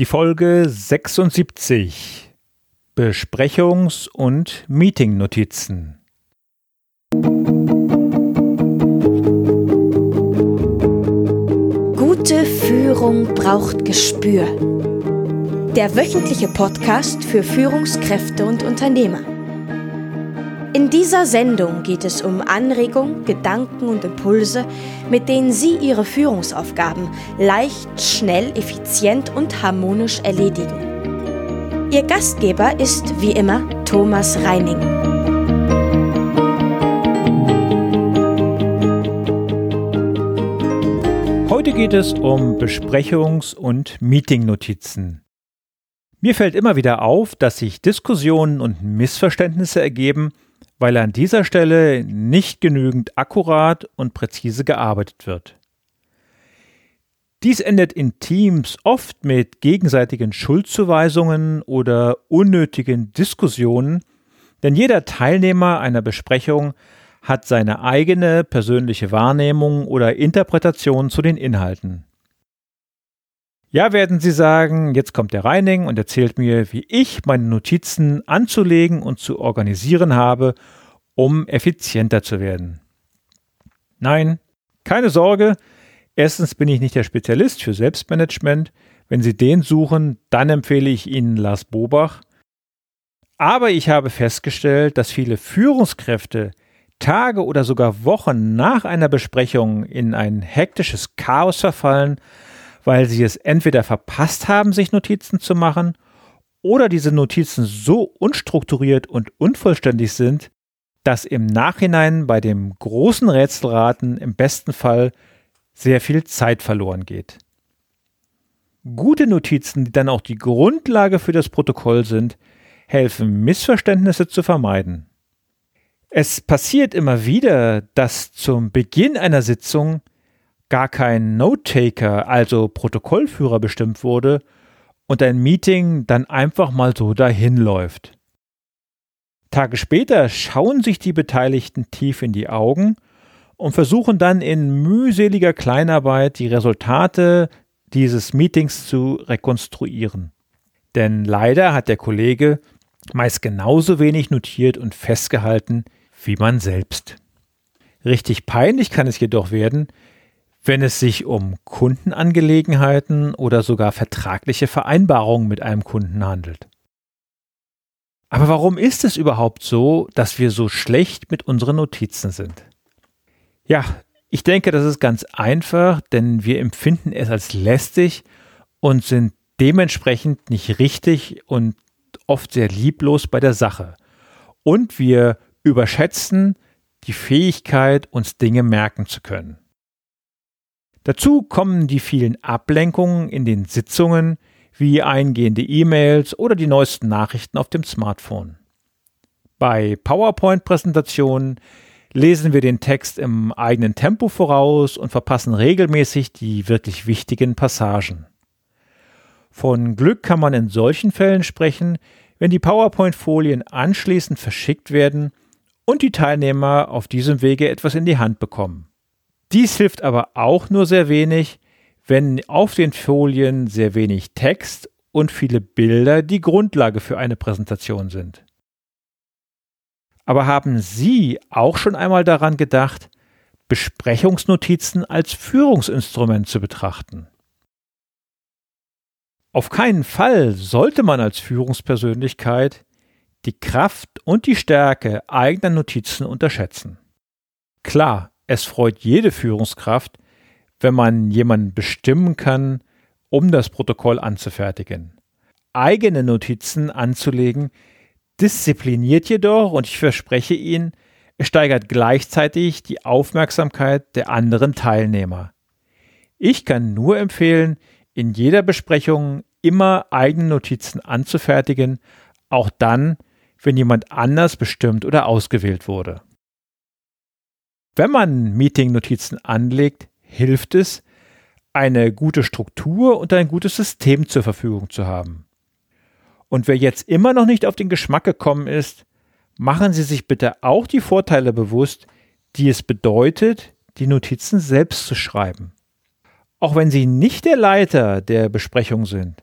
Die Folge 76 Besprechungs- und Meetingnotizen. Gute Führung braucht Gespür. Der wöchentliche Podcast für Führungskräfte und Unternehmer. In dieser Sendung geht es um Anregungen, Gedanken und Impulse, mit denen Sie Ihre Führungsaufgaben leicht, schnell, effizient und harmonisch erledigen. Ihr Gastgeber ist wie immer Thomas Reining. Heute geht es um Besprechungs- und Meetingnotizen. Mir fällt immer wieder auf, dass sich Diskussionen und Missverständnisse ergeben, weil an dieser Stelle nicht genügend akkurat und präzise gearbeitet wird. Dies endet in Teams oft mit gegenseitigen Schuldzuweisungen oder unnötigen Diskussionen, denn jeder Teilnehmer einer Besprechung hat seine eigene persönliche Wahrnehmung oder Interpretation zu den Inhalten. Ja, werden Sie sagen, jetzt kommt der Reining und erzählt mir, wie ich meine Notizen anzulegen und zu organisieren habe, um effizienter zu werden. Nein, keine Sorge. Erstens bin ich nicht der Spezialist für Selbstmanagement. Wenn Sie den suchen, dann empfehle ich Ihnen Lars Bobach. Aber ich habe festgestellt, dass viele Führungskräfte Tage oder sogar Wochen nach einer Besprechung in ein hektisches Chaos verfallen, weil sie es entweder verpasst haben, sich Notizen zu machen, oder diese Notizen so unstrukturiert und unvollständig sind, dass im Nachhinein bei dem großen Rätselraten im besten Fall sehr viel Zeit verloren geht. Gute Notizen, die dann auch die Grundlage für das Protokoll sind, helfen Missverständnisse zu vermeiden. Es passiert immer wieder, dass zum Beginn einer Sitzung gar kein Note-Taker, also Protokollführer bestimmt wurde und ein Meeting dann einfach mal so dahin läuft. Tage später schauen sich die Beteiligten tief in die Augen und versuchen dann in mühseliger Kleinarbeit die Resultate dieses Meetings zu rekonstruieren. Denn leider hat der Kollege meist genauso wenig notiert und festgehalten wie man selbst. Richtig peinlich kann es jedoch werden, wenn es sich um Kundenangelegenheiten oder sogar vertragliche Vereinbarungen mit einem Kunden handelt. Aber warum ist es überhaupt so, dass wir so schlecht mit unseren Notizen sind? Ja, ich denke, das ist ganz einfach, denn wir empfinden es als lästig und sind dementsprechend nicht richtig und oft sehr lieblos bei der Sache. Und wir überschätzen die Fähigkeit, uns Dinge merken zu können. Dazu kommen die vielen Ablenkungen in den Sitzungen, wie eingehende E-Mails oder die neuesten Nachrichten auf dem Smartphone. Bei PowerPoint-Präsentationen lesen wir den Text im eigenen Tempo voraus und verpassen regelmäßig die wirklich wichtigen Passagen. Von Glück kann man in solchen Fällen sprechen, wenn die PowerPoint-Folien anschließend verschickt werden und die Teilnehmer auf diesem Wege etwas in die Hand bekommen. Dies hilft aber auch nur sehr wenig, wenn auf den Folien sehr wenig Text und viele Bilder die Grundlage für eine Präsentation sind. Aber haben Sie auch schon einmal daran gedacht, Besprechungsnotizen als Führungsinstrument zu betrachten? Auf keinen Fall sollte man als Führungspersönlichkeit die Kraft und die Stärke eigener Notizen unterschätzen. Klar, es freut jede Führungskraft, wenn man jemanden bestimmen kann, um das Protokoll anzufertigen. Eigene Notizen anzulegen, diszipliniert jedoch, und ich verspreche Ihnen, es steigert gleichzeitig die Aufmerksamkeit der anderen Teilnehmer. Ich kann nur empfehlen, in jeder Besprechung immer eigene Notizen anzufertigen, auch dann, wenn jemand anders bestimmt oder ausgewählt wurde. Wenn man Meeting-Notizen anlegt, hilft es, eine gute Struktur und ein gutes System zur Verfügung zu haben. Und wer jetzt immer noch nicht auf den Geschmack gekommen ist, machen Sie sich bitte auch die Vorteile bewusst, die es bedeutet, die Notizen selbst zu schreiben. Auch wenn Sie nicht der Leiter der Besprechung sind,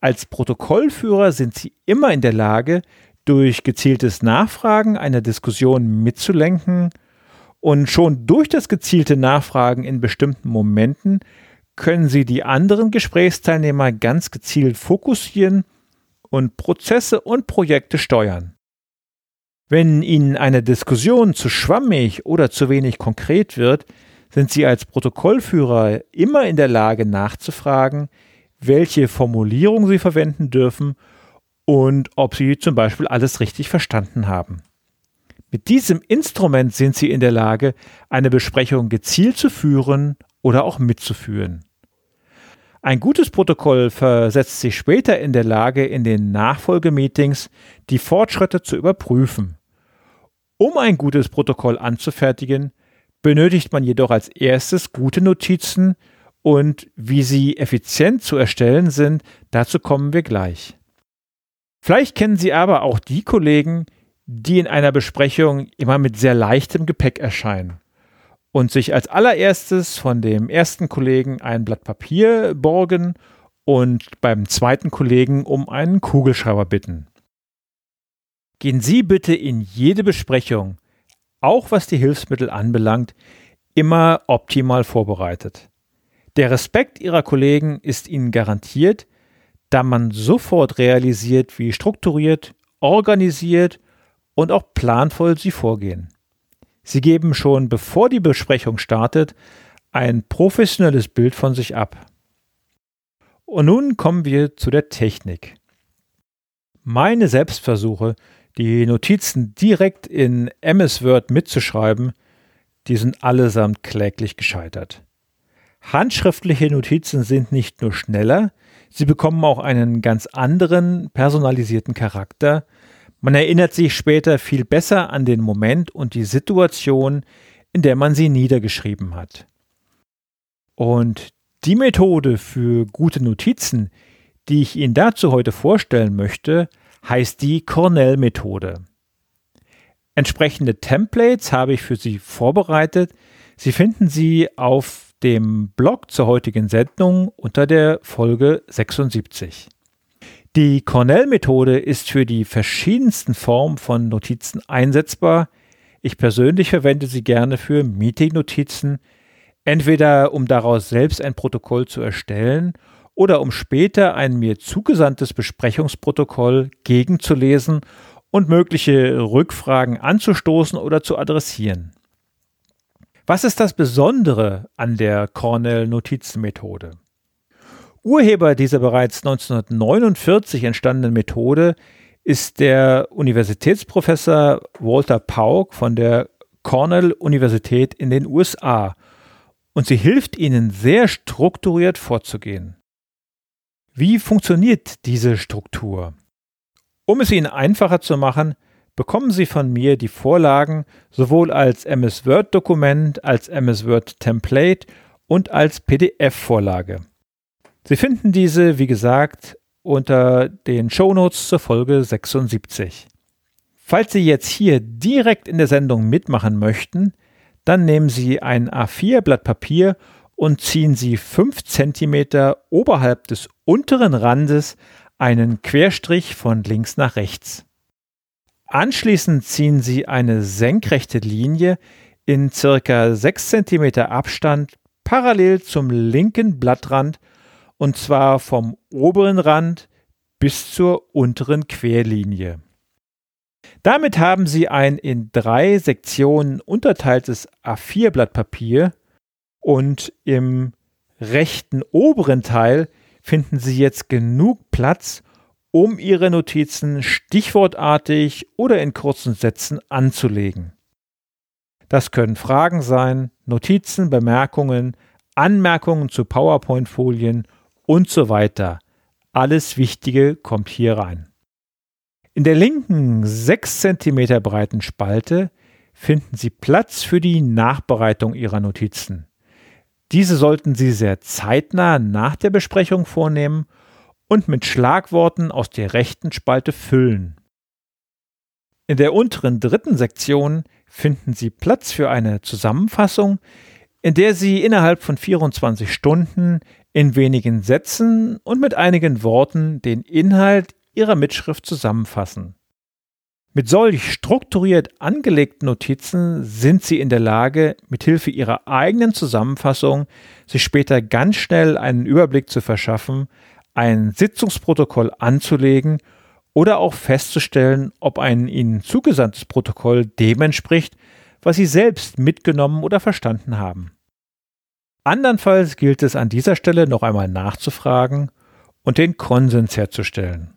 Als Protokollführer sind Sie immer in der Lage, durch gezieltes Nachfragen einer Diskussion mitzulenken und schon durch das gezielte Nachfragen in bestimmten Momenten können Sie die anderen Gesprächsteilnehmer ganz gezielt fokussieren und Prozesse und Projekte steuern. Wenn Ihnen eine Diskussion zu schwammig oder zu wenig konkret wird, sind Sie als Protokollführer immer in der Lage nachzufragen, welche Formulierung Sie verwenden dürfen und ob Sie zum Beispiel alles richtig verstanden haben. Mit diesem Instrument sind Sie in der Lage, eine Besprechung gezielt zu führen oder auch mitzuführen. Ein gutes Protokoll versetzt sich später in der Lage, in den Nachfolgemeetings die Fortschritte zu überprüfen. Um ein gutes Protokoll anzufertigen, benötigt man jedoch als erstes gute Notizen und wie sie effizient zu erstellen sind, dazu kommen wir gleich. Vielleicht kennen Sie aber auch die Kollegen, die in einer Besprechung immer mit sehr leichtem Gepäck erscheinen und sich als allererstes von dem ersten Kollegen ein Blatt Papier borgen und beim zweiten Kollegen um einen Kugelschreiber bitten. Gehen Sie bitte in jede Besprechung, auch was die Hilfsmittel anbelangt, immer optimal vorbereitet. Der Respekt Ihrer Kollegen ist Ihnen garantiert, da man sofort realisiert, wie strukturiert, organisiert und auch planvoll Sie vorgehen. Sie geben schon bevor die Besprechung startet ein professionelles Bild von sich ab. Und nun kommen wir zu der Technik. Meine Selbstversuche, die Notizen direkt in MS Word mitzuschreiben, die sind allesamt kläglich gescheitert. Handschriftliche Notizen sind nicht nur schneller, sie bekommen auch einen ganz anderen personalisierten Charakter, man erinnert sich später viel besser an den Moment und die Situation, in der man sie niedergeschrieben hat. Und die Methode für gute Notizen, die ich Ihnen dazu heute vorstellen möchte, heißt die Cornell-Methode. Entsprechende Templates habe ich für Sie vorbereitet. Sie finden sie auf dem Blog zur heutigen Sendung unter der Folge 76. Die Cornell-Methode ist für die verschiedensten Formen von Notizen einsetzbar. Ich persönlich verwende sie gerne für Meeting-Notizen, entweder um daraus selbst ein Protokoll zu erstellen oder um später ein mir zugesandtes Besprechungsprotokoll gegenzulesen und mögliche Rückfragen anzustoßen oder zu adressieren. Was ist das Besondere an der Cornell-Notizenmethode? Urheber dieser bereits 1949 entstandenen Methode ist der Universitätsprofessor Walter Pauk von der Cornell Universität in den USA und sie hilft Ihnen sehr strukturiert vorzugehen. Wie funktioniert diese Struktur? Um es Ihnen einfacher zu machen, bekommen Sie von mir die Vorlagen sowohl als MS Word Dokument, als MS Word Template und als PDF-Vorlage. Sie finden diese, wie gesagt, unter den Shownotes zur Folge 76. Falls Sie jetzt hier direkt in der Sendung mitmachen möchten, dann nehmen Sie ein A4-Blatt Papier und ziehen Sie 5 cm oberhalb des unteren Randes einen Querstrich von links nach rechts. Anschließend ziehen Sie eine senkrechte Linie in circa 6 cm Abstand parallel zum linken Blattrand und zwar vom oberen Rand bis zur unteren Querlinie. Damit haben Sie ein in drei Sektionen unterteiltes A4-Blatt Papier und im rechten oberen Teil finden Sie jetzt genug Platz, um Ihre Notizen stichwortartig oder in kurzen Sätzen anzulegen. Das können Fragen sein, Notizen, Bemerkungen, Anmerkungen zu PowerPoint-Folien und so weiter. Alles Wichtige kommt hier rein. In der linken 6 cm breiten Spalte finden Sie Platz für die Nachbereitung Ihrer Notizen. Diese sollten Sie sehr zeitnah nach der Besprechung vornehmen und mit Schlagworten aus der rechten Spalte füllen. In der unteren dritten Sektion finden Sie Platz für eine Zusammenfassung, in der Sie innerhalb von 24 Stunden in wenigen Sätzen und mit einigen Worten den Inhalt ihrer Mitschrift zusammenfassen. Mit solch strukturiert angelegten Notizen sind Sie in der Lage, mithilfe Ihrer eigenen Zusammenfassung sich später ganz schnell einen Überblick zu verschaffen, ein Sitzungsprotokoll anzulegen oder auch festzustellen, ob ein Ihnen zugesandtes Protokoll dem entspricht, was Sie selbst mitgenommen oder verstanden haben. Andernfalls gilt es an dieser Stelle noch einmal nachzufragen und den Konsens herzustellen.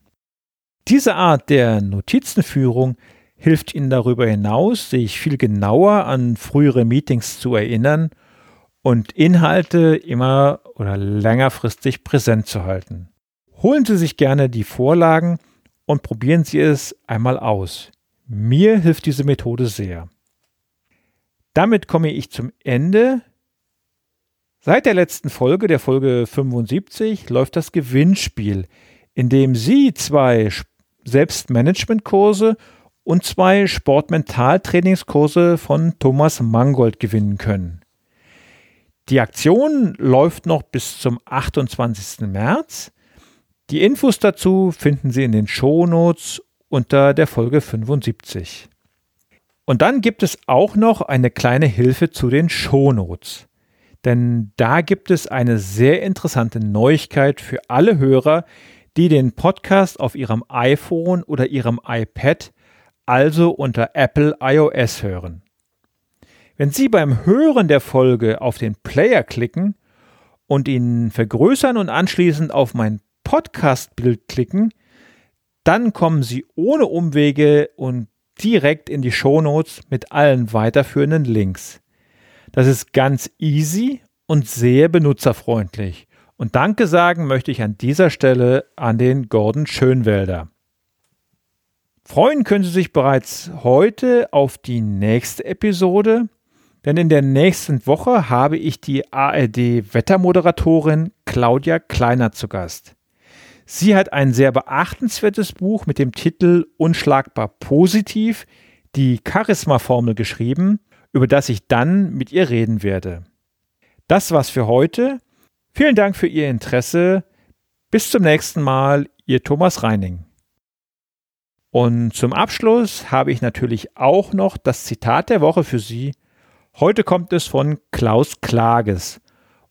Diese Art der Notizenführung hilft Ihnen darüber hinaus, sich viel genauer an frühere Meetings zu erinnern und Inhalte immer oder längerfristig präsent zu halten. Holen Sie sich gerne die Vorlagen und probieren Sie es einmal aus. Mir hilft diese Methode sehr. Damit komme ich zum Ende Seit der letzten Folge, der Folge 75, läuft das Gewinnspiel, in dem Sie zwei Selbstmanagementkurse und zwei Sportmentaltrainingskurse von Thomas Mangold gewinnen können. Die Aktion läuft noch bis zum 28. März. Die Infos dazu finden Sie in den Shownotes unter der Folge 75. Und dann gibt es auch noch eine kleine Hilfe zu den Shownotes denn da gibt es eine sehr interessante Neuigkeit für alle Hörer, die den Podcast auf ihrem iPhone oder ihrem iPad, also unter Apple iOS hören. Wenn Sie beim Hören der Folge auf den Player klicken und ihn vergrößern und anschließend auf mein Podcast-Bild klicken, dann kommen Sie ohne Umwege und direkt in die Shownotes mit allen weiterführenden Links. Das ist ganz easy und sehr benutzerfreundlich. Und Danke sagen möchte ich an dieser Stelle an den Gordon Schönwälder. Freuen können Sie sich bereits heute auf die nächste Episode, denn in der nächsten Woche habe ich die ARD-Wettermoderatorin Claudia Kleiner zu Gast. Sie hat ein sehr beachtenswertes Buch mit dem Titel Unschlagbar positiv, die Charisma-Formel geschrieben über das ich dann mit ihr reden werde. Das war's für heute. Vielen Dank für Ihr Interesse. Bis zum nächsten Mal, Ihr Thomas Reining. Und zum Abschluss habe ich natürlich auch noch das Zitat der Woche für Sie. Heute kommt es von Klaus Klages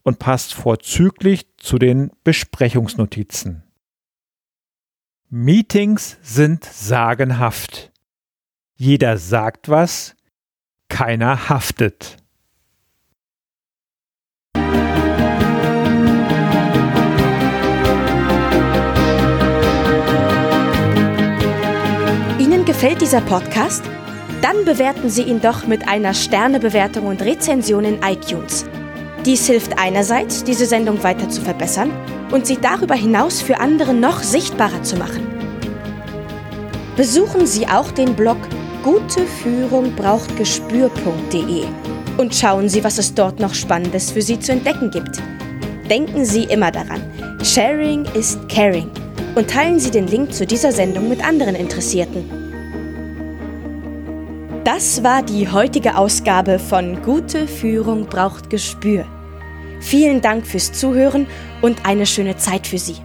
und passt vorzüglich zu den Besprechungsnotizen. Meetings sind sagenhaft. Jeder sagt was, keiner haftet. Ihnen gefällt dieser Podcast? Dann bewerten Sie ihn doch mit einer Sternebewertung und Rezension in iTunes. Dies hilft einerseits, diese Sendung weiter zu verbessern und sie darüber hinaus für andere noch sichtbarer zu machen. Besuchen Sie auch den Blog Gute Führung braucht Gespür.de und schauen Sie, was es dort noch Spannendes für Sie zu entdecken gibt. Denken Sie immer daran, Sharing ist Caring und teilen Sie den Link zu dieser Sendung mit anderen Interessierten. Das war die heutige Ausgabe von Gute Führung braucht Gespür. Vielen Dank fürs Zuhören und eine schöne Zeit für Sie.